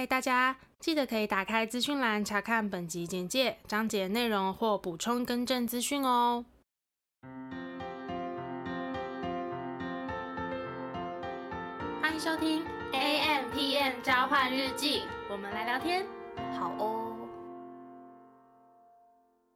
嗨，大家记得可以打开资讯栏查看本集简介、章节内容或补充更正资讯哦。欢迎收听 AMpm 交换日记，我们来聊天，好哦。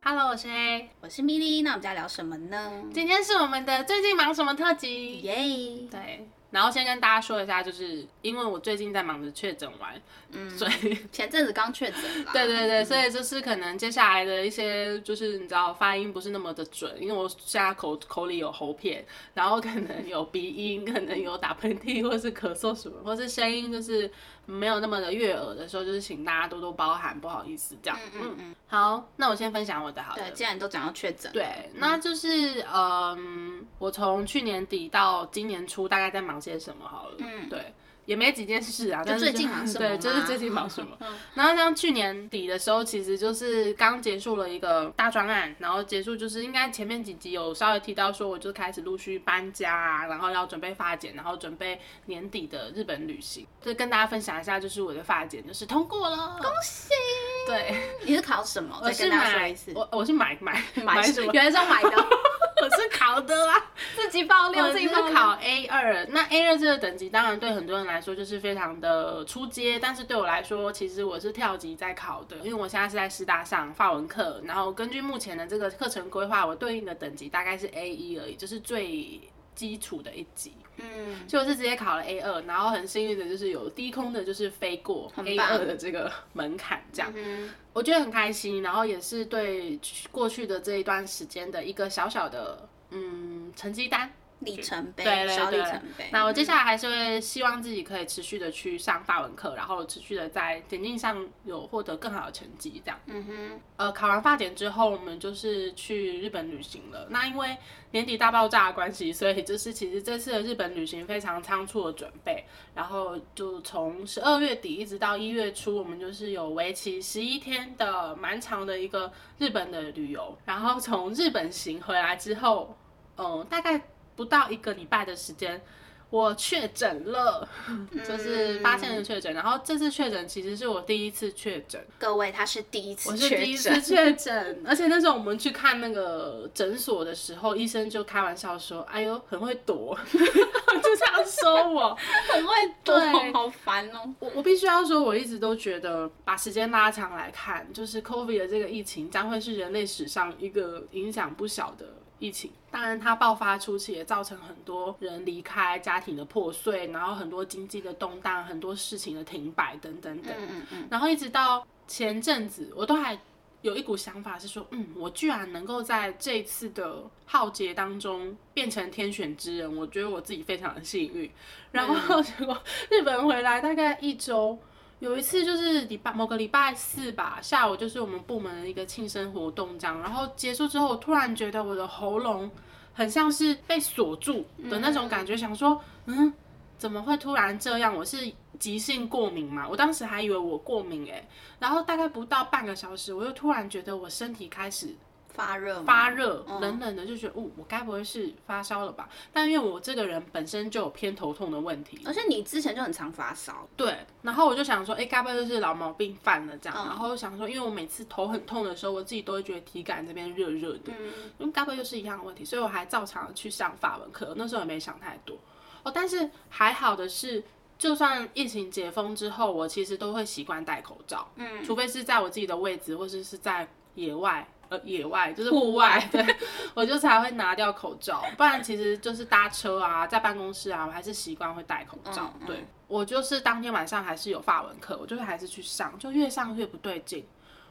Hello，我是 A，我是米莉，那我们在聊什么呢？今天是我们的最近忙什么特辑，耶！对。然后先跟大家说一下，就是因为我最近在忙着确诊完，嗯，所以前阵子刚确诊，对对对，所以就是可能接下来的一些就是你知道发音不是那么的准，因为我现在口口里有喉片，然后可能有鼻音，可能有打喷嚏或是咳嗽什么，或是声音就是没有那么的悦耳的时候，就是请大家多多包涵，不好意思这样。嗯嗯嗯。好，那我先分享我的好了。对，既然都讲到确诊，对，那就是嗯，我从去年底到今年初大概在忙些什么好了，嗯，对，也没几件事啊，就最近忙什么？对，就是最近忙什么。然后像去年底的时候，其实就是刚结束了一个大专案，然后结束就是应该前面几集有稍微提到说，我就开始陆续搬家啊，然后要准备发检，然后准备年底的日本旅行，就跟大家分享一下，就是我的发检就是通过了，恭喜！对，你是考什么？我是买，我我是买买买什么？原来是要买的。我是考的啦，自己爆料，自己是考 A 二。那 A 二这个等级，当然对很多人来说就是非常的出阶，但是对我来说，其实我是跳级在考的，因为我现在是在师大上法文课，然后根据目前的这个课程规划，我对应的等级大概是 A 一而已，就是最基础的一级。嗯，所以我是直接考了 A 二，然后很幸运的就是有低空的，就是飞过 A 二的这个门槛，这样，嗯、我觉得很开心，然后也是对过去的这一段时间的一个小小的嗯成绩单。里程碑，对对对，小里程碑。那我接下来还是会希望自己可以持续的去上法文课，然后持续的在检定上有获得更好的成绩，这样。嗯哼。呃，考完法检之后，我们就是去日本旅行了。那因为年底大爆炸的关系，所以就是其实这次的日本旅行非常仓促的准备，然后就从十二月底一直到一月初，我们就是有为期十一天的蛮长的一个日本的旅游。然后从日本行回来之后，嗯、呃，大概。不到一个礼拜的时间，我确诊了，就是发现了确诊。然后这次确诊其实是我第一次确诊。各位，他是第一次，我是第一次确诊。而且那时候我们去看那个诊所的时候，医生就开玩笑说：“哎呦，很会躲。”就这样说我很会躲，对好烦哦。我我必须要说，我一直都觉得，把时间拉长来看，就是 COVID 的这个疫情将会是人类史上一个影响不小的。疫情，当然它爆发初期也造成很多人离开，家庭的破碎，然后很多经济的动荡，很多事情的停摆等等等。嗯嗯嗯。然后一直到前阵子，我都还有一股想法是说，嗯，我居然能够在这次的浩劫当中变成天选之人，我觉得我自己非常的幸运。然后结果日本回来大概一周。有一次就是礼拜某个礼拜四吧，下午就是我们部门的一个庆生活动这样，然后结束之后，我突然觉得我的喉咙很像是被锁住的那种感觉，想说，嗯，怎么会突然这样？我是急性过敏嘛？我当时还以为我过敏诶，然后大概不到半个小时，我又突然觉得我身体开始。发热，发热，冷冷的，就觉得，哦，我该不会是发烧了吧？但因为我这个人本身就有偏头痛的问题，而且你之前就很常发烧，对。然后我就想说，哎，该不会就是老毛病犯了这样？然后想说，因为我每次头很痛的时候，我自己都会觉得体感这边热热的，嗯，因为该不会又是一样的问题？所以我还照常去上法文课，那时候也没想太多。哦，但是还好的是，就算疫情解封之后，我其实都会习惯戴口罩，嗯，除非是在我自己的位置，或者是在野外。呃，野外就是户外，对，我就才会拿掉口罩，不然其实就是搭车啊，在办公室啊，我还是习惯会戴口罩。嗯嗯、对，我就是当天晚上还是有法文课，我就是还是去上，就越上越不对劲。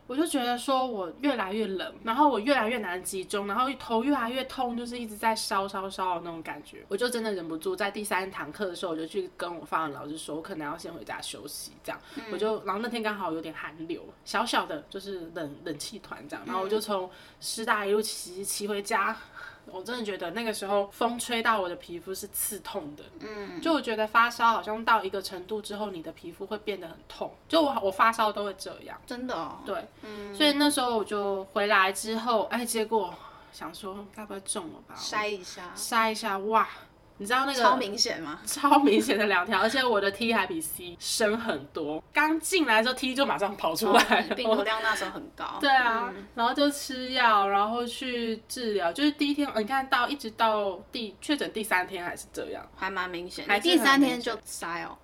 我就觉得说，我越来越冷，然后我越来越难集中，然后头越来越痛，就是一直在烧烧烧的那种感觉。我就真的忍不住，在第三堂课的时候，我就去跟我法文老师说，我可能要先回家休息，这样。嗯、我就，然后那天刚好有点寒流，小小的就是冷冷气团这样，然后我就从师大一路骑骑回家。我真的觉得那个时候风吹到我的皮肤是刺痛的，嗯，就我觉得发烧好像到一个程度之后，你的皮肤会变得很痛，就我我发烧都会这样，真的哦，对，嗯，所以那时候我就回来之后，哎，结果想说该不会中了吧？筛一下，筛一下，哇，你知道那个超明显吗？超明显的两条，而且我的 T 还比 C 深很多。刚进来时候 T 就马上跑出来，病毒量那时候很高。对啊，嗯、然后就吃药，然后去治疗。就是第一天，你看到一直到第确诊第三天还是这样，还蛮明显。还第三天就塞哦。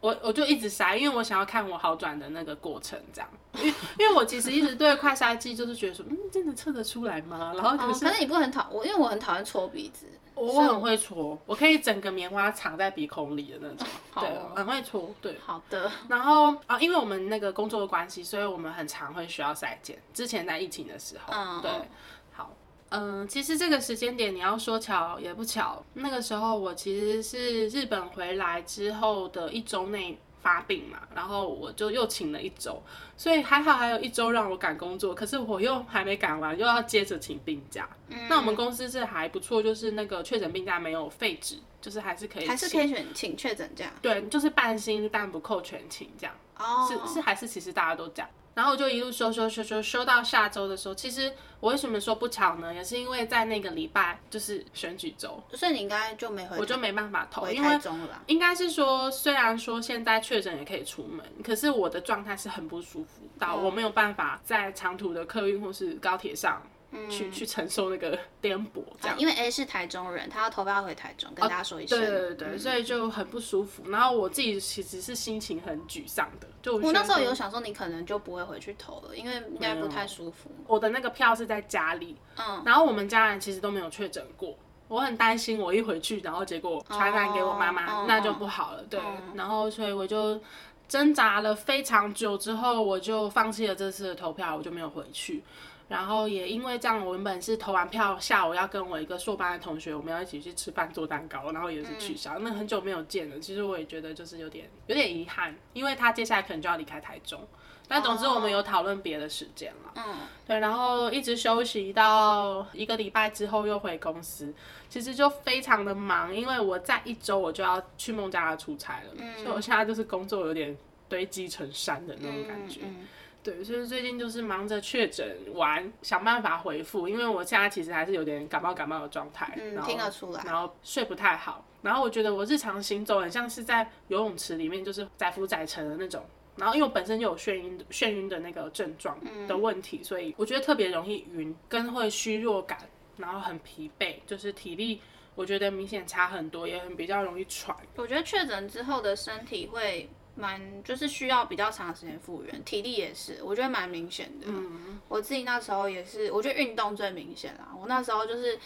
我我就一直塞，因为我想要看我好转的那个过程，这样。因为因为我其实一直对快筛剂就是觉得说，嗯，真的测得出来吗？然后可是，可是你不很讨我，因为我很讨厌搓鼻子。我很会搓，我可以整个棉花藏在鼻孔里的那种。好对，很会搓。对，好的。然后啊，因为我们那个工作的关系，所以我们很常会需要筛检。之前在疫情的时候，嗯，对。嗯，其实这个时间点你要说巧也不巧，那个时候我其实是日本回来之后的一周内发病嘛，然后我就又请了一周，所以还好还有一周让我赶工作，可是我又还没赶完，又要接着请病假。嗯，那我们公司是还不错，就是那个确诊病假没有废止，就是还是可以，还是可以选请确诊假。对，就是半薪但不扣全勤这样。哦，是是还是其实大家都这样。然后我就一路修修修修修到下周的时候，其实我为什么说不巧呢？也是因为在那个礼拜就是选举周，所以你应该就没回，我就没办法投，因为应该是说，虽然说现在确诊也可以出门，可是我的状态是很不舒服，到我没有办法在长途的客运或是高铁上。去、嗯、去承受那个 颠簸，这样、啊，因为 A 是台中人，他要投票回台中，跟大家说一声、哦，对对对，嗯、所以就很不舒服。然后我自己其实是心情很沮丧的，就我，我那时候有想说，你可能就不会回去投了，因为应该不太舒服。我的那个票是在家里，嗯，然后我们家人其实都没有确诊过，我很担心我一回去，然后结果传染给我妈妈，哦、那就不好了。对，嗯、然后所以我就挣扎了非常久之后，我就放弃了这次的投票，我就没有回去。然后也因为这样，我原本是投完票，下午要跟我一个硕班的同学，我们要一起去吃饭做蛋糕，然后也是取消。嗯、那很久没有见了，其实我也觉得就是有点有点遗憾，因为他接下来可能就要离开台中。但总之我们有讨论别的时间了。嗯，对，然后一直休息到一个礼拜之后又回公司，其实就非常的忙，因为我在一周我就要去孟加拉出差了，嗯、所以我现在就是工作有点堆积成山的那种感觉。对，所以最近就是忙着确诊完，想办法恢复，因为我现在其实还是有点感冒感冒的状态，嗯，然后听得出来，然后睡不太好，然后我觉得我日常行走很像是在游泳池里面，就是载浮载沉的那种，然后因为我本身就有眩晕眩晕的那个症状的问题，嗯，所以我觉得特别容易晕，跟会虚弱感，然后很疲惫，就是体力我觉得明显差很多，也很比较容易喘。我觉得确诊之后的身体会。蛮就是需要比较长时间复原，体力也是，我觉得蛮明显的。嗯，我自己那时候也是，我觉得运动最明显啦。我那时候就是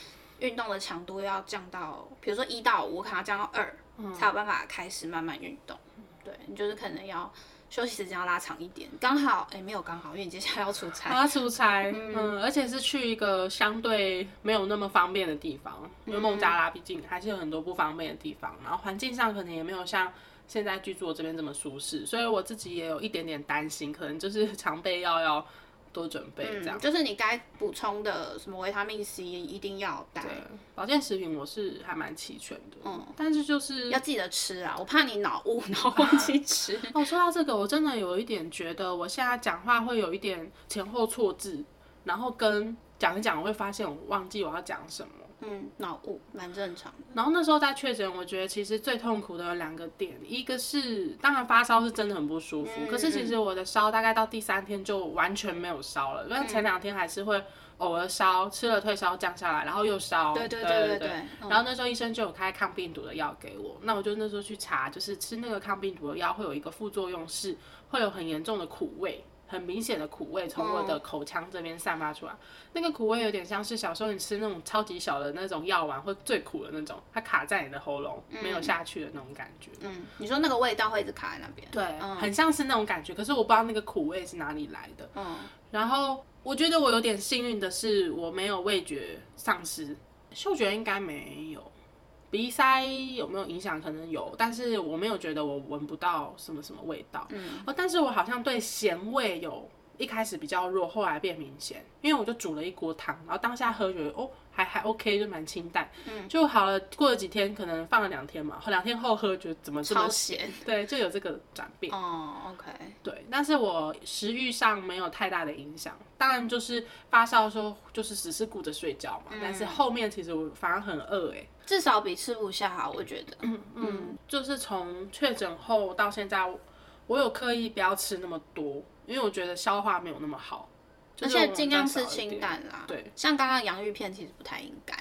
运动的强度要降到，比如说一到五，可能要降到二，嗯，才有办法开始慢慢运动。对，你就是可能要休息时间要拉长一点。刚好，哎，没有刚好，因为你接下来要出差。要出差，嗯，嗯，而且是去一个相对没有那么方便的地方，因为孟加拉毕竟还是有很多不方便的地方，然后环境上可能也没有像。现在居住我这边这么舒适，所以我自己也有一点点担心，可能就是 常备药要多准备这样。嗯、就是你该补充的什么维他命 C 一定要带。保健食品我是还蛮齐全的，嗯，但是就是要记得吃啊，我怕你脑雾，然后忘记 吃。哦，说到这个，我真的有一点觉得我现在讲话会有一点前后错字，然后跟讲一讲我会发现我忘记我要讲什么。嗯，脑雾蛮正常的。然后那时候在确诊，我觉得其实最痛苦的有两个点，一个是当然发烧是真的很不舒服，嗯、可是其实我的烧大概到第三天就完全没有烧了，因为、嗯、前两天还是会偶尔烧，吃了退烧降下来，然后又烧。对对对对对。对对对嗯、然后那时候医生就有开抗病毒的药给我，那我就那时候去查，就是吃那个抗病毒的药会有一个副作用是会有很严重的苦味。很明显的苦味从我的口腔这边散发出来，嗯、那个苦味有点像是小时候你吃那种超级小的那种药丸会最苦的那种，它卡在你的喉咙、嗯、没有下去的那种感觉。嗯，你说那个味道会一直卡在那边？对，嗯、很像是那种感觉，可是我不知道那个苦味是哪里来的。嗯，然后我觉得我有点幸运的是我没有味觉丧失，嗅觉应该没有。鼻塞有没有影响？可能有，但是我没有觉得我闻不到什么什么味道。嗯，哦，但是我好像对咸味有一开始比较弱，后来变明显。因为我就煮了一锅汤，然后当下喝觉得哦还还 OK，就蛮清淡，嗯，就好了。过了几天，可能放了两天嘛，两天后喝觉得怎么这么咸？对，就有这个转变。哦，OK，对，但是我食欲上没有太大的影响。当然就是发烧的时候，就是只是顾着睡觉嘛。嗯，但是后面其实我反而很饿哎。至少比吃不下好，我觉得。嗯嗯，就是从确诊后到现在，我有刻意不要吃那么多，因为我觉得消化没有那么好。而且尽量吃清淡啦。对，像刚刚洋芋片其实不太应该。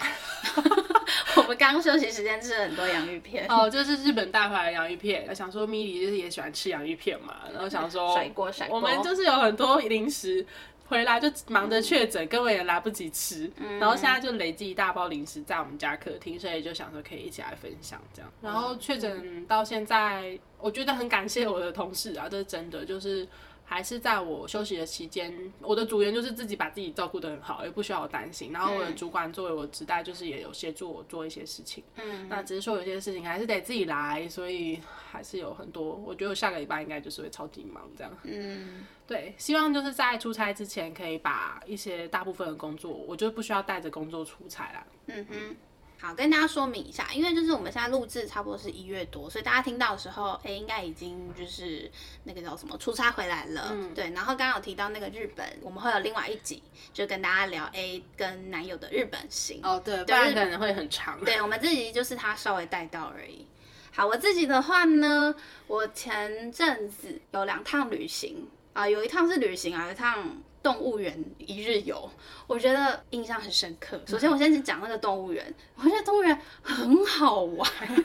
我们刚休息时间吃了很多洋芋片。哦，就是日本带回来的洋芋片。想说米莉就是也喜欢吃洋芋片嘛，然后想说甩锅甩锅。我们就是有很多零食回来就忙着确诊，根本也来不及吃。嗯、然后现在就累积一大包零食在我们家客厅，所以就想说可以一起来分享这样。然后确诊到现在，我觉得很感谢我的同事啊，这是真的，就是。还是在我休息的期间，我的组员就是自己把自己照顾得很好，也不需要我担心。然后我的主管作为我职代，就是也有协助我做一些事情。嗯，那只是说有些事情还是得自己来，所以还是有很多。我觉得我下个礼拜应该就是会超级忙这样。嗯，对，希望就是在出差之前可以把一些大部分的工作，我就不需要带着工作出差啦。嗯哼。好，跟大家说明一下，因为就是我们现在录制差不多是一月多，所以大家听到的时候，哎、欸，应该已经就是那个叫什么出差回来了，嗯、对。然后刚刚有提到那个日本，我们会有另外一集，就跟大家聊 A 跟男友的日本行。哦，对，不然可能会很长。对，我们这集就是他稍微带到而已。好，我自己的话呢，我前阵子有两趟旅行啊、呃，有一趟是旅行啊，有一趟。动物园一日游，我觉得印象很深刻。首先，我先讲那个动物园，我觉得动物园很好玩，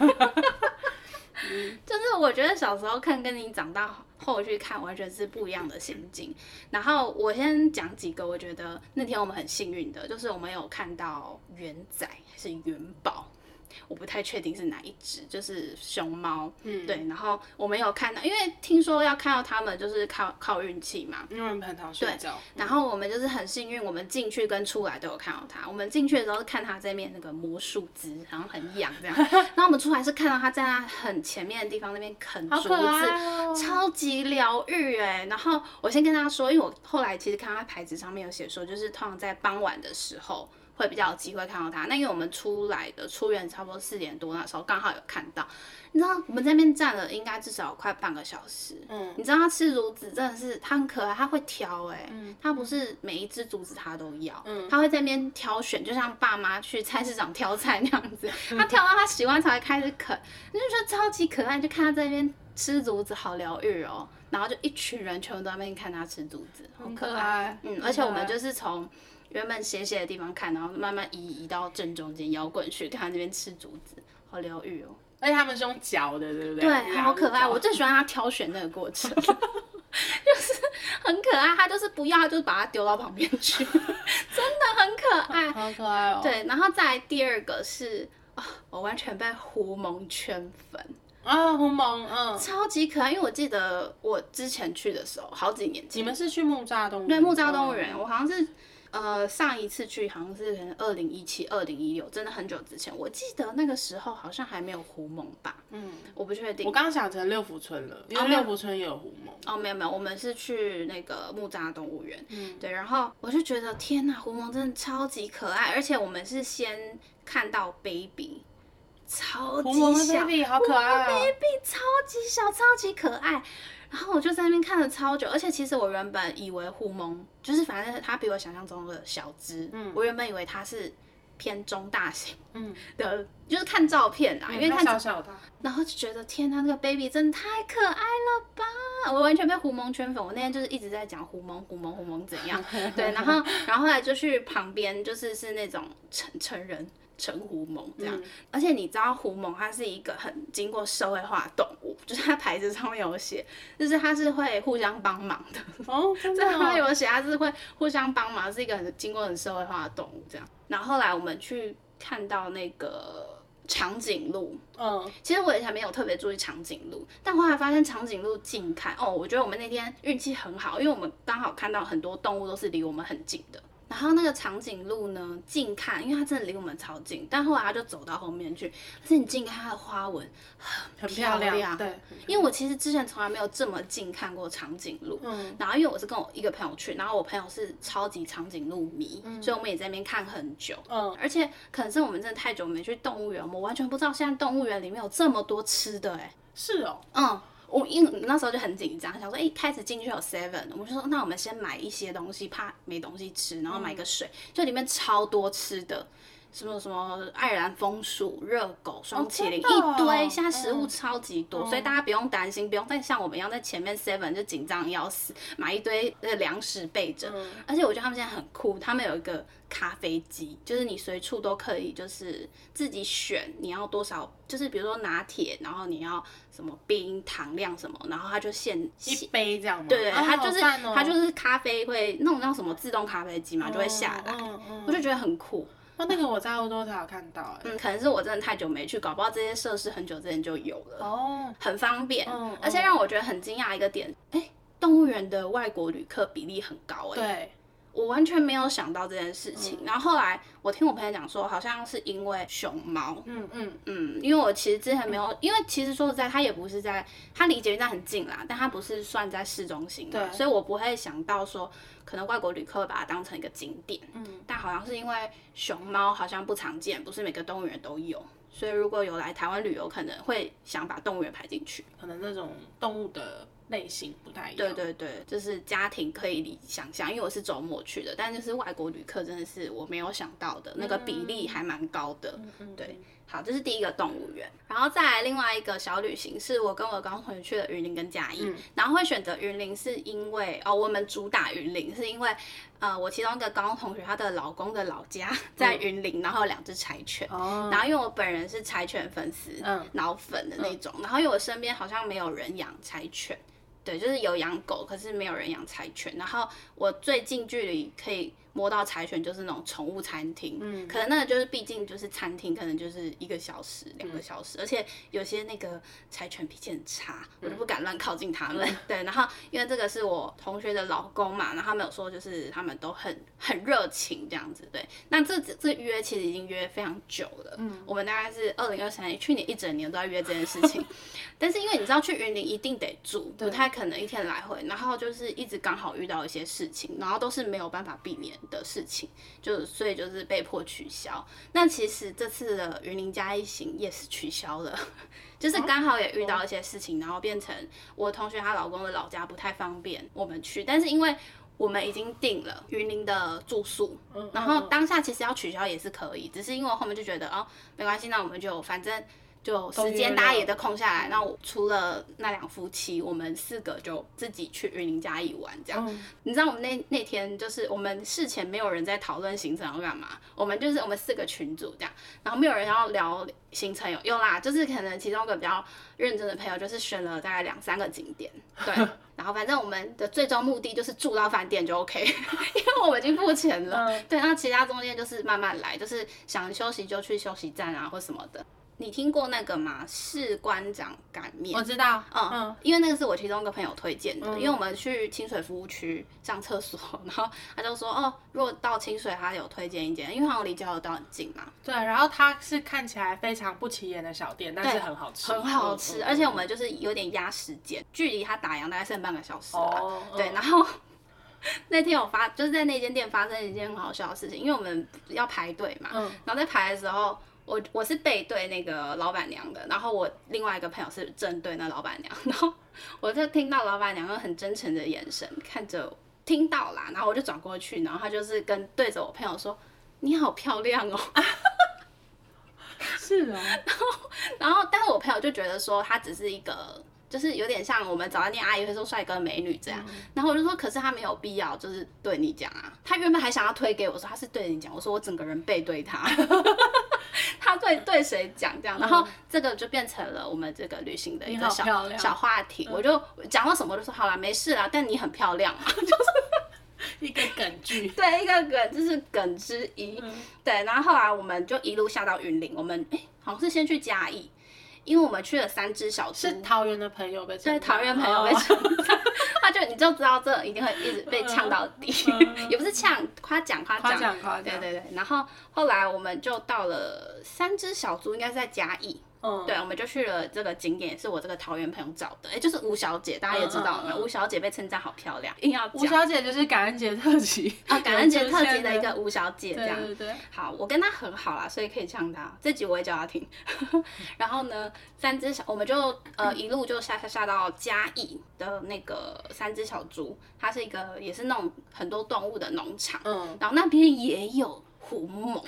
就是我觉得小时候看跟你长大后去看，完全是不一样的心境。然后我先讲几个，我觉得那天我们很幸运的，就是我们有看到元仔还是元宝。我不太确定是哪一只，就是熊猫，嗯，对。然后我没有看到，因为听说要看到它们就是靠靠运气嘛，因为很常睡觉。对。然后我们就是很幸运，我们进去跟出来都有看到它。我们进去的时候是看它这面那个魔术汁，然后很痒这样。然后我们出来是看到它在那很前面的地方那边啃竹子，哦、超级疗愈哎。然后我先跟大家说，因为我后来其实看它牌子上面有写说，就是通常在傍晚的时候。会比较有机会看到它。那因为我们出来的出院差不多四点多那时候，刚好有看到。你知道我们在那边站了应该至少快半个小时。嗯。你知道它吃竹子真的是他很可爱，他会挑哎、欸。嗯。它不是每一只竹子他都要。嗯。它会在那边挑选，就像爸妈去菜市场挑菜那样子。他挑到他喜欢才会开始啃，你就觉得超级可爱。就看他在那边吃竹子，好疗愈哦。然后就一群人全部都在那边看他吃竹子，好可爱。可爱嗯。而且我们就是从。原本斜斜的地方看，然后慢慢移移到正中间摇滚去，看他那边吃竹子，好疗愈哦。而且他们是用嚼的，对不对？对，好可爱。我最喜欢他挑选那个过程，就是很可爱。他就是不要，他就把它丢到旁边去，真的很可爱，好可爱哦。对，然后再来第二个是啊，我完全被狐獴圈粉啊，狐獴，嗯，超级可爱。因为我记得我之前去的时候，好几年前，你们是去木栅动物园？对，木栅动物园，嗯、我好像是。呃，上一次去好像是可能二零一七、二零一六，真的很久之前。我记得那个时候好像还没有狐獴吧？嗯，我不确定。我刚刚想成六福村了，因为六福村也有狐獴。哦，没有没有，我们是去那个木栅动物园。嗯，对。然后我就觉得天呐，狐獴真的超级可爱，而且我们是先看到 baby，超级小，baby 好可爱哦，baby 超级小，超级可爱。然后我就在那边看了超久，而且其实我原本以为狐獴就是反正它比我想象中的小只，嗯，我原本以为它是偏中大型，嗯的，就是看照片啊，因为看小小的，然后就觉得天呐，那个 baby 真的太可爱了吧！我完全被狐蒙圈粉，我那天就是一直在讲狐蒙，狐蒙，狐蒙怎样？对，然后然后后来就去旁边，就是是那种成成人。成狐獴这样，嗯、而且你知道狐獴它是一个很经过社会化的动物，就是它牌子上面有写，就是它是会互相帮忙的。哦，真的、哦。上面有写它是会互相帮忙，是一个很经过很社会化的动物这样。然后后来我们去看到那个长颈鹿，嗯，其实我以前没有特别注意长颈鹿，但后来发现长颈鹿近看哦，我觉得我们那天运气很好，因为我们刚好看到很多动物都是离我们很近的。然后那个长颈鹿呢，近看，因为它真的离我们超近，但后来它就走到后面去。而且你近看它的花纹很漂亮，很漂亮，对。因为我其实之前从来没有这么近看过长颈鹿。嗯。然后因为我是跟我一个朋友去，然后我朋友是超级长颈鹿迷，嗯、所以我们也在那边看很久。嗯。而且可能是我们真的太久没去动物园，我们完全不知道现在动物园里面有这么多吃的哎。是哦。嗯。我因为那时候就很紧张，想说，哎、欸，开始进去有 seven，我们就说，那我们先买一些东西，怕没东西吃，然后买个水，嗯、就里面超多吃的，什么什么爱尔兰枫树、热狗、双麒麟、哦、一堆，现在食物超级多，嗯、所以大家不用担心，不用再像我们一样在前面 seven 就紧张要死，买一堆呃粮食备着。嗯、而且我觉得他们现在很酷，他们有一个咖啡机，就是你随处都可以，就是自己选你要多少，就是比如说拿铁，然后你要什么冰糖量什么，然后它就现一杯这样吗？对对，它就是它、哦、就是咖啡会那种叫什么自动咖啡机嘛，就会下来，我就觉得很酷。那那个我在欧洲才有看到，哎，嗯，可能是我真的太久没去，搞不好这些设施很久之前就有了，哦，很方便，嗯，而且让我觉得很惊讶一个点，哎、欸，动物园的外国旅客比例很高，哎，对。我完全没有想到这件事情，嗯、然后后来我听我朋友讲说，好像是因为熊猫，嗯嗯。嗯，因为我其实之前没有，嗯、因为其实说实在，它也不是在，它离捷运站很近啦，但它不是算在市中心，对，所以我不会想到说，可能外国旅客会把它当成一个景点，嗯，但好像是因为熊猫好像不常见，不是每个动物园都有，所以如果有来台湾旅游，可能会想把动物园排进去，可能那种动物的。类型不太一样，对对对，就是家庭可以理想象，因为我是周末去的，但就是外国旅客真的是我没有想到的那个比例还蛮高的，嗯、对。好，这是第一个动物园，然后再来另外一个小旅行，是我跟我高中同学去的云林跟嘉义，嗯、然后会选择云林是因为哦，我们主打云林是因为呃，我其中一个高中同学她的老公的老家 在云林，嗯、然后有两只柴犬，哦、然后因为我本人是柴犬粉丝，嗯，脑粉的那种，嗯、然后因为我身边好像没有人养柴犬。对，就是有养狗，可是没有人养柴犬。然后我最近距离可以摸到柴犬，就是那种宠物餐厅。嗯，可能那个就是毕竟就是餐厅，可能就是一个小时、两个小时，嗯、而且有些那个柴犬脾气很差，我就不敢乱靠近他们。嗯、对，然后因为这个是我同学的老公嘛，然后他们有说就是他们都很很热情这样子。对，那这这约其实已经约非常久了。嗯，我们大概是二零二三年，去年一整年都在约这件事情。但是因为你知道去云林一定得住，不太可能一天来回，然后就是一直刚好遇到一些事情，然后都是没有办法避免的事情，就所以就是被迫取消。那其实这次的云林嘉义行也是取消了，就是刚好也遇到一些事情，然后变成我同学她老公的老家不太方便我们去，但是因为我们已经订了云林的住宿，然后当下其实要取消也是可以，只是因为我后面就觉得哦没关系，那我们就反正。就时间大家也都空下来，那我除了那两夫妻，我们四个就自己去云林嘉义玩这样。嗯、你知道我们那那天就是我们事前没有人在讨论行程要干嘛，我们就是我们四个群组这样，然后没有人要聊行程有有啦，就是可能其中一个比较认真的朋友就是选了大概两三个景点，对，然后反正我们的最终目的就是住到饭店就 OK，因为我们已经付钱了，嗯、对，那其他中间就是慢慢来，就是想休息就去休息站啊或什么的。你听过那个吗？士官长擀面，我知道，嗯，嗯，因为那个是我其中一个朋友推荐的，嗯、因为我们去清水服务区上厕所，然后他就说，哦，如果到清水，他有推荐一间，因为好像离交流道很近嘛。对，然后它是看起来非常不起眼的小店，但是很好吃，很好吃，嗯、而且我们就是有点压时间，距离他打烊大概剩半个小时了。哦、对，然后 那天我发就是在那间店发生一件很好笑的事情，因为我们要排队嘛，嗯、然后在排的时候。我我是背对那个老板娘的，然后我另外一个朋友是正对那老板娘，然后我就听到老板娘用很真诚的眼神看着我，听到啦，然后我就转过去，然后他就是跟对着我朋友说：“你好漂亮哦。”是啊，然后然后但是我朋友就觉得说他只是一个。就是有点像我们早餐店阿姨会说帅哥美女这样，嗯、然后我就说，可是他没有必要就是对你讲啊。他原本还想要推给我说他是对你讲，我说我整个人背对他，他对对谁讲这样，然后这个就变成了我们这个旅行的一个小小话题。我就讲到什么我就说好啦，没事啦，但你很漂亮嘛，就是 一个梗 剧，对，一个梗就是梗之一。嗯、对，然后后来我们就一路下到云林，我们哎、欸、好像是先去嘉义。因为我们去了三只小猪，是桃园的朋友被对桃园朋友被称赞，哦、他就你就知道这一定会一直被呛到底，嗯、也不是呛，夸奖夸奖。夸奖夸奖，对对对。然后后来我们就到了三只小猪，应该是在嘉义。嗯，对，我们就去了这个景点，也是我这个桃园朋友找的，哎，就是吴小姐，大家也知道嘛，吴小姐被称赞好漂亮，硬要。吴小姐就是感恩节特辑 啊，感恩节特辑的一个吴小姐，这样。对对对。好，我跟她很好啦，所以可以呛她。这集我也叫她听。然后呢，三只小，我们就呃一路就下下下到嘉义的那个三只小猪，它是一个也是那种很多动物的农场。嗯。然后那边也有虎猛。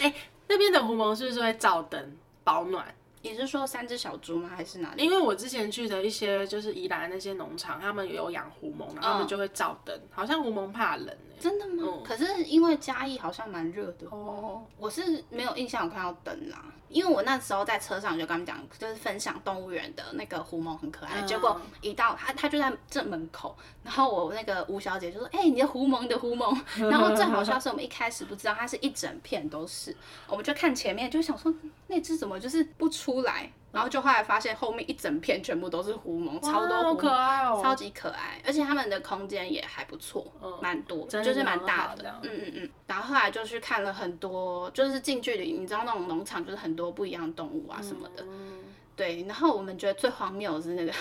哎、欸，那边的狐獴是不是会照灯保暖？你是说三只小猪吗？还是哪里？因为我之前去的一些就是宜兰那些农场，他们有养狐獴，然后他们就会照灯，好像狐獴怕冷、欸。真的吗？嗯、可是因为嘉义好像蛮热的哦，我是没有印象有看到灯啦。因为我那时候在车上就跟他们讲，就是分享动物园的那个狐獴很可爱，嗯、结果一到他他就在正门口，然后我那个吴小姐就说：“哎、欸，你的狐獴，你的狐獴。”然后正好像是我们一开始不知道，它是一整片都是，我们就看前面就想说那只怎么就是不出来。然后就后来发现后面一整片全部都是狐獴，超多狐獴，可爱哦，超级可爱，而且他们的空间也还不错，蛮、嗯、多，就是蛮大的，嗯嗯嗯。然后后来就去看了很多，就是近距离，你知道那种农场就是很多不一样的动物啊什么的，嗯、对。然后我们觉得最荒谬的是那个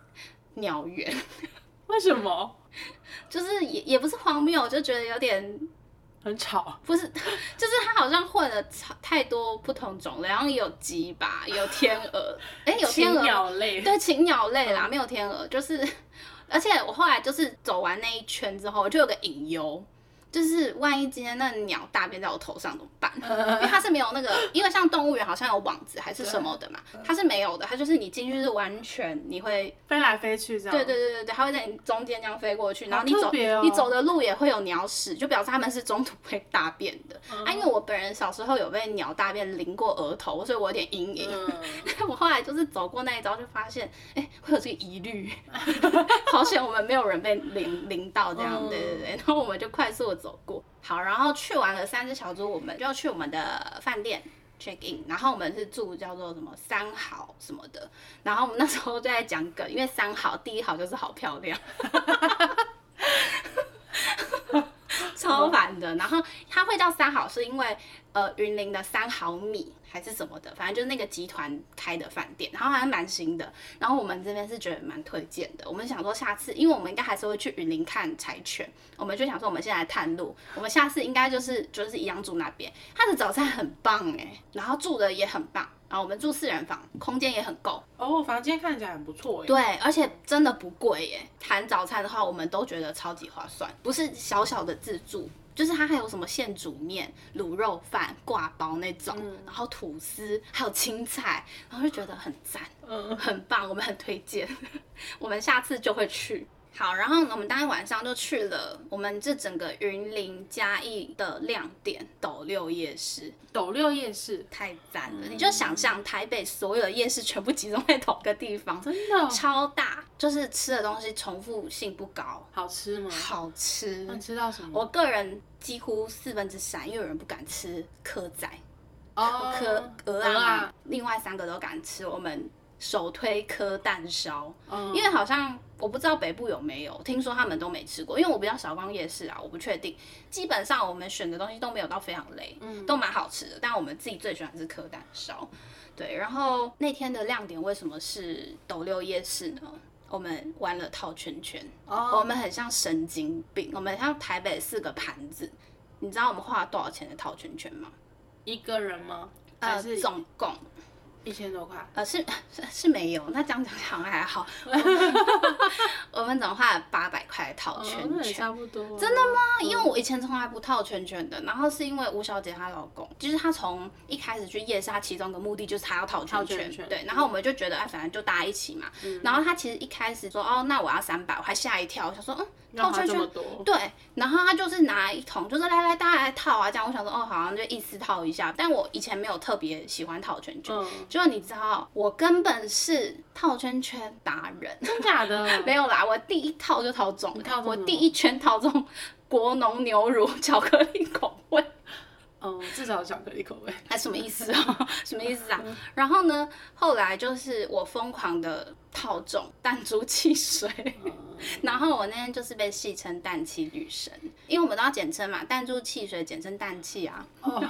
鸟园，为什么？就是也也不是荒谬，就觉得有点。很吵，不是，就是它好像混了太多不同种类，然后有鸡吧，有天鹅，哎、欸，有天鹅，鸟类，对，禽鸟类啦，没有天鹅，就是，而且我后来就是走完那一圈之后，我就有个隐忧。就是万一今天那鸟大便在我头上怎么办？因为它是没有那个，因为像动物园好像有网子还是什么的嘛，它是没有的，它就是你进去是完全你会飞来飞去这样。对对对对对，它会在你中间这样飞过去，然后你走你走的路也会有鸟屎，就表示他们是中途会大便的。啊，因为我本人小时候有被鸟大便淋过额头，所以我有点阴影。我后来就是走过那一招，就发现哎会有这个疑虑，好险我们没有人被淋淋到这样，对对对，然后我们就快速。走过。好，然后去完了三只小猪，我们就要去我们的饭店 check in，然后我们是住叫做什么三好什么的，然后我们那时候就在讲梗，因为三好第一好就是好漂亮。超烦的，然后它会叫三好，是因为呃云林的三毫米还是什么的，反正就是那个集团开的饭店，然后还蛮新的。然后我们这边是觉得蛮推荐的，我们想说下次，因为我们应该还是会去云林看柴犬，我们就想说我们现在来探路，我们下次应该就是就是一样住那边。它的早餐很棒哎，然后住的也很棒。然后我们住四人房，空间也很够哦，房间看起来很不错耶。对，而且真的不贵耶。谈早餐的话，我们都觉得超级划算。不是小小的自助，就是它还有什么现煮面、卤肉饭、挂包那种，嗯、然后吐司，还有青菜，然后就觉得很赞，嗯，很棒，我们很推荐，我们下次就会去。好，然后呢，我们当天晚上就去了我们这整个云林嘉义的亮点斗六夜市。斗六夜市太赞了，嗯、你就想象台北所有的夜市全部集中在同个地方，真的超大，就是吃的东西重复性不高。好吃吗？好吃。能吃到什么？我个人几乎四分之三，因为有人不敢吃蚵仔，哦，蚵鹅啊，另外三个都敢吃。我们。首推蚵蛋烧，嗯、因为好像我不知道北部有没有，听说他们都没吃过。因为我比较少逛夜市啊，我不确定。基本上我们选的东西都没有到非常雷，嗯、都蛮好吃的。但我们自己最喜欢的是蚵蛋烧。对，然后那天的亮点为什么是斗六夜市呢？我们玩了套圈圈，哦、我们很像神经病，我们像台北四个盘子。你知道我们花了多少钱的套圈圈吗？一个人吗？呃，总共。一千多块，呃，是是是没有，那这样讲好像还好。我们 总花了八百块套圈圈，哦、差不多。真的吗？嗯、因为我以前从来不套圈圈的，然后是因为吴小姐她老公，就是她从一开始去夜市，她其中一个目的就是她要套圈圈，圈圈对。然后我们就觉得，哎，反正就大家一起嘛。嗯、然后她其实一开始说，哦，那我要三百，我还吓一跳，我想说，嗯。套圈圈，对，然后他就是拿一桶，就是来来大家来套啊，这样我想说，哦，好像就意思套一下。但我以前没有特别喜欢套圈圈，嗯，就你知道，我根本是套圈圈达人，真假的？没有啦，我第一套就套中，套中我第一圈套中国农牛乳巧克力口味。哦，至少巧克力口味，啊 什么意思啊？什么意思啊？然后呢，后来就是我疯狂的套中弹珠汽水，嗯、然后我那天就是被戏称氮气女神，因为我们都要简称嘛，弹珠汽水简称氮气啊。哦，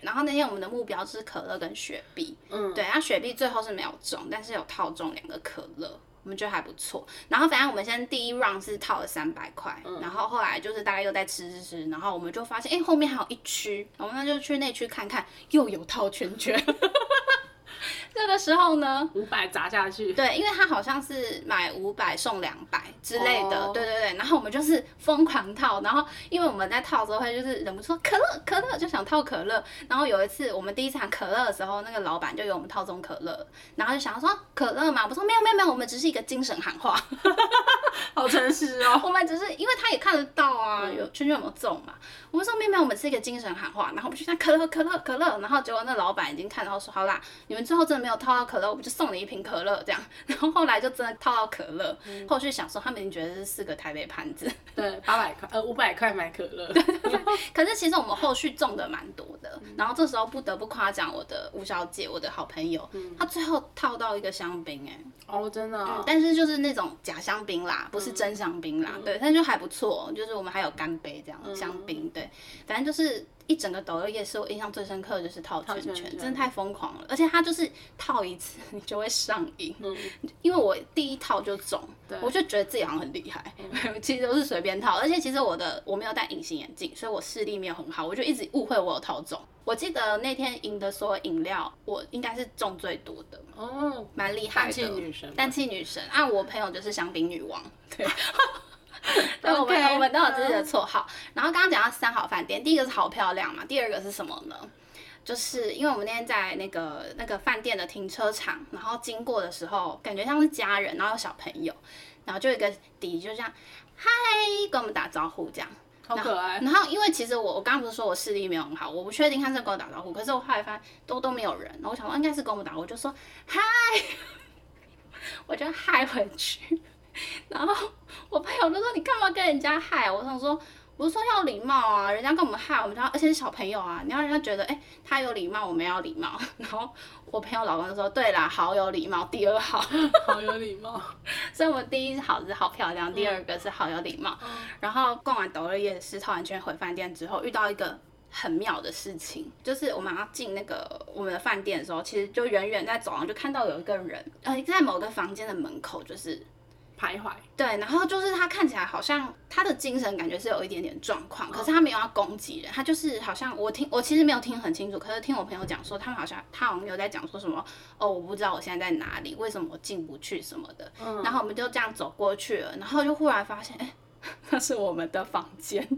然后那天我们的目标是可乐跟雪碧，嗯，对，然后雪碧最后是没有中，但是有套中两个可乐。我们觉得还不错，然后反正我们现在第一 round 是套了三百块，嗯、然后后来就是大概又在吃吃吃，然后我们就发现，哎，后面还有一区，我们那就去那区看看，又有套圈圈，那个时候呢，五百砸下去。对，因为他好像是买五百送两百之类的，oh. 对对对。然后我们就是疯狂套，然后因为我们在套的时候会就是忍不住可乐可乐就想套可乐。然后有一次我们第一场可乐的时候，那个老板就给我们套中可乐，然后就想说可乐嘛，我说没有没有没有，我们只是一个精神喊话，好诚实哦。我们只是因为他也看得到啊，有圈圈有没有中嘛？我们说没有没有，我们是一个精神喊话，然后我们就想可乐可乐可乐，然后结果那老板已经看到说好啦，你们最后真的没有套到可乐，我们就送你一瓶可乐这样。然后后来就真的套到可乐，嗯、后续想说他们已经觉得是四个台北盘子，对，八百块呃五百块买可乐，对对对。可是其实我们后续中的蛮多的，嗯、然后这时候不得不夸奖我的吴小姐，我的好朋友，嗯、她最后套到一个香槟哎，哦真的、哦嗯，但是就是那种假香槟啦，不是真香槟啦，嗯、对，但就还不错，就是我们还有干杯这样、嗯、香槟，对，反正就是。一整个斗六夜市，我印象最深刻的就是套圈圈，真的太疯狂了。而且它就是套一次你就会上瘾，嗯、因为我第一套就中，我就觉得自己好像很厉害。嗯、其实都是随便套，而且其实我的我没有戴隐形眼镜，所以我视力没有很好，我就一直误会我有套中。我记得那天赢的所有饮料，我应该是中最多的哦，蛮厉害的。氮气女神，氮气女神啊！我朋友就是香槟女王，对。对，我们 Okay, 我们都有自己的绰号。然后刚刚讲到三好饭店，第一个是好漂亮嘛，第二个是什么呢？就是因为我们那天在那个那个饭店的停车场，然后经过的时候，感觉像是家人，然后有小朋友，然后就有一个弟就这样嗨跟我们打招呼，这样好可爱。然后，因为其实我我刚刚不是说我视力没有很好，我不确定他是跟我打招呼，可是我后来发现都都没有人，然后我想说应该是跟我们打，我就说嗨，我就嗨回去。然后我朋友就说：“你干嘛跟人家嗨？”我想说：“我是说要礼貌啊，人家跟我们嗨，我们就要，而且是小朋友啊，你要让人家觉得，哎、欸，他有礼貌，我们要礼貌。” 然后我朋友老公就说：“对啦，好有礼貌，第二好，好有礼貌。”所以我们第一好是好漂亮，第二个是好有礼貌。嗯、然后逛完斗六夜市，套完圈回饭店之后，遇到一个很妙的事情，就是我们要进那个我们的饭店的时候，其实就远远在走廊就看到有一个人，呃，在某个房间的门口，就是。徘徊，对，然后就是他看起来好像他的精神感觉是有一点点状况，可是他没有要攻击人，他就是好像我听我其实没有听很清楚，可是听我朋友讲说，他们好像他好像有在讲说什么哦，我不知道我现在在哪里，为什么我进不去什么的，嗯、然后我们就这样走过去了，然后就忽然发现，哎，那是我们的房间。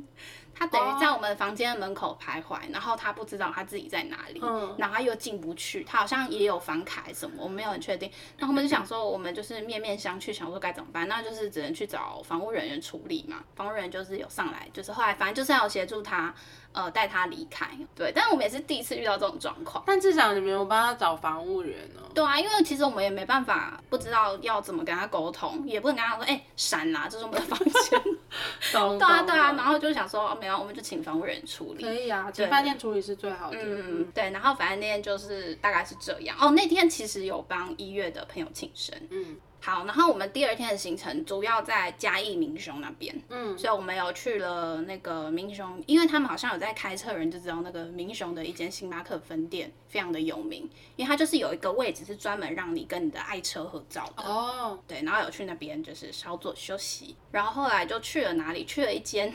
他等于在我们房间的门口徘徊，然后他不知道他自己在哪里，嗯、然后他又进不去，他好像也有房卡什么，我没有很确定。那后我们就想说，我们就是面面相觑，想说该怎么办，那就是只能去找房屋人员处理嘛。房屋人员就是有上来，就是后来反正就是要协助他。呃，带他离开，对，但是我们也是第一次遇到这种状况。但至少你们有帮他找房务员哦。对啊，因为其实我们也没办法，不知道要怎么跟他沟通，也不能跟他说，哎、欸，闪啦，这是我们的房间。对啊，对啊，然后就想说，哦，没有，我们就请房务员处理。可以啊，请饭店处理是最好的。嗯，对，然后反正那天就是大概是这样。哦，那天其实有帮一月的朋友庆生。嗯。好，然后我们第二天的行程主要在嘉义民雄那边，嗯，所以我们有去了那个民雄，因为他们好像有在开车，人就知道那个民雄的一间星巴克分店非常的有名，因为它就是有一个位置是专门让你跟你的爱车合照的哦，对，然后有去那边就是稍作休息，然后后来就去了哪里？去了一间。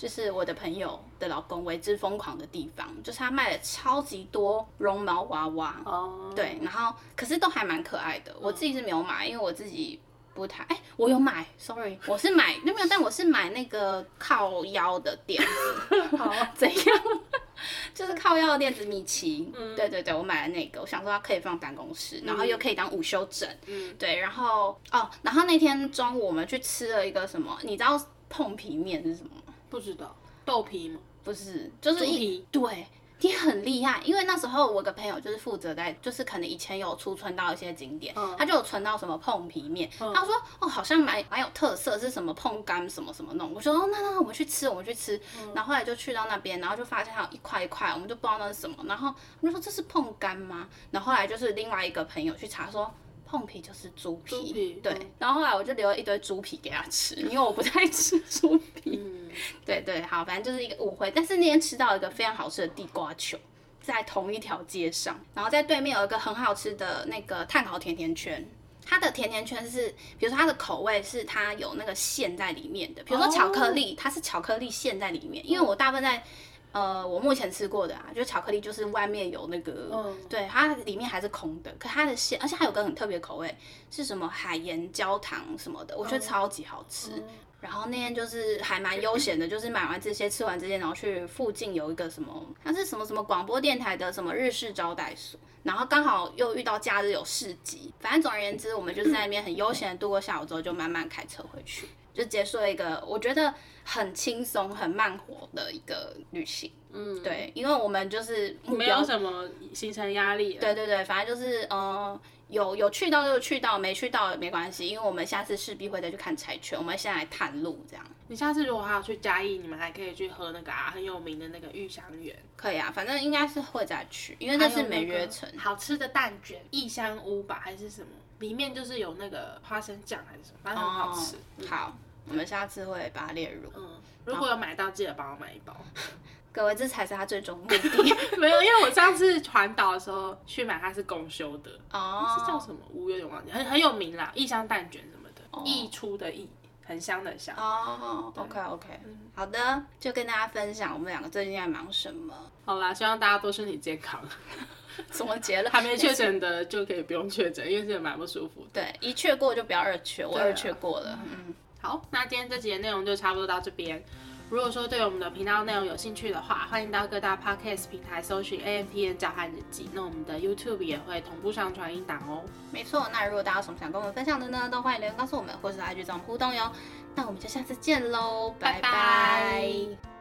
就是我的朋友的老公为之疯狂的地方，就是他卖了超级多绒毛娃娃哦，对，然后可是都还蛮可爱的。我自己是没有买，因为我自己不太哎、欸，我有买，sorry，我是买没有，但我是买那个靠腰的垫子，好怎样？就是靠腰的垫子，米奇，嗯、对对对，我买了那个，我想说它可以放办公室，然后又可以当午休枕，嗯，对，然后哦，然后那天中午我们去吃了一个什么？你知道碰皮面是什么？不知道豆皮吗？不是，就是一皮对，你很厉害。因为那时候我个朋友就是负责在，就是可能以前有储存到一些景点，嗯、他就有存到什么碰皮面。嗯、他说哦，好像蛮蛮有特色，是什么碰干什么什么弄。我说哦，那那我们去吃，我们去吃。嗯、然后后来就去到那边，然后就发现它有一块一块，我们就不知道那是什么。然后我们说这是碰干吗？然后后来就是另外一个朋友去查说。碰皮就是猪皮，猪皮对。嗯、然后后来我就留了一堆猪皮给他吃，因为我不太 吃猪皮。嗯、对对，好，反正就是一个误会。但是那天吃到一个非常好吃的地瓜球，在同一条街上，然后在对面有一个很好吃的那个炭烤甜甜圈。它的甜甜圈是，比如说它的口味是它有那个馅在里面的，比如说巧克力，哦、它是巧克力馅在里面。因为我大部分在呃，我目前吃过的啊，就是巧克力，就是外面有那个，嗯、对，它里面还是空的，可它的馅，而且还有个很特别口味，是什么海盐焦糖什么的，我觉得超级好吃。嗯、然后那天就是还蛮悠闲的，就是买完这些，吃完这些，然后去附近有一个什么，它是什么什么广播电台的什么日式招待所，然后刚好又遇到假日有市集，反正总而言之，我们就是在那边很悠闲的度过下午之后，就慢慢开车回去。就结束了一个我觉得很轻松、很慢活的一个旅行。嗯，对，因为我们就是没有什么行程压力。对对对，反正就是嗯，有有去到就去到，没去到也没关系，因为我们下次势必会再去看柴犬。我们现在来探路这样。你下次如果还要去嘉义，你们还可以去喝那个啊很有名的那个玉香园。可以啊，反正应该是会再去，因为那是没约成。好吃的蛋卷，异香屋吧还是什么？里面就是有那个花生酱还是什么，反正很好吃。好。我们下次会把它列入。嗯，如果有买到，记得帮我买一包。各位，这才是他最终目的。没有，因为我上次环岛的时候去买，它是公休的。哦。是叫什么？我有点忘记，很很有名啦，异香蛋卷什么的。哦。溢出的溢，很香的香。哦。OK OK。好的，就跟大家分享我们两个最近在忙什么。好啦，希望大家都身体健康。什么结论？还没确诊的就可以不用确诊，因为是蛮不舒服的。对，一确过就不要二确，我二确过了。嗯。好，那今天这集的内容就差不多到这边。如果说对我们的频道内容有兴趣的话，欢迎到各大 podcast 平台搜寻 A M P N 交换日记。那我们的 YouTube 也会同步上传音档哦。没错，那如果大家有什么想跟我们分享的呢，都欢迎留言告诉我们，或是来去找我们互动哟。那我们就下次见喽，拜拜。拜拜。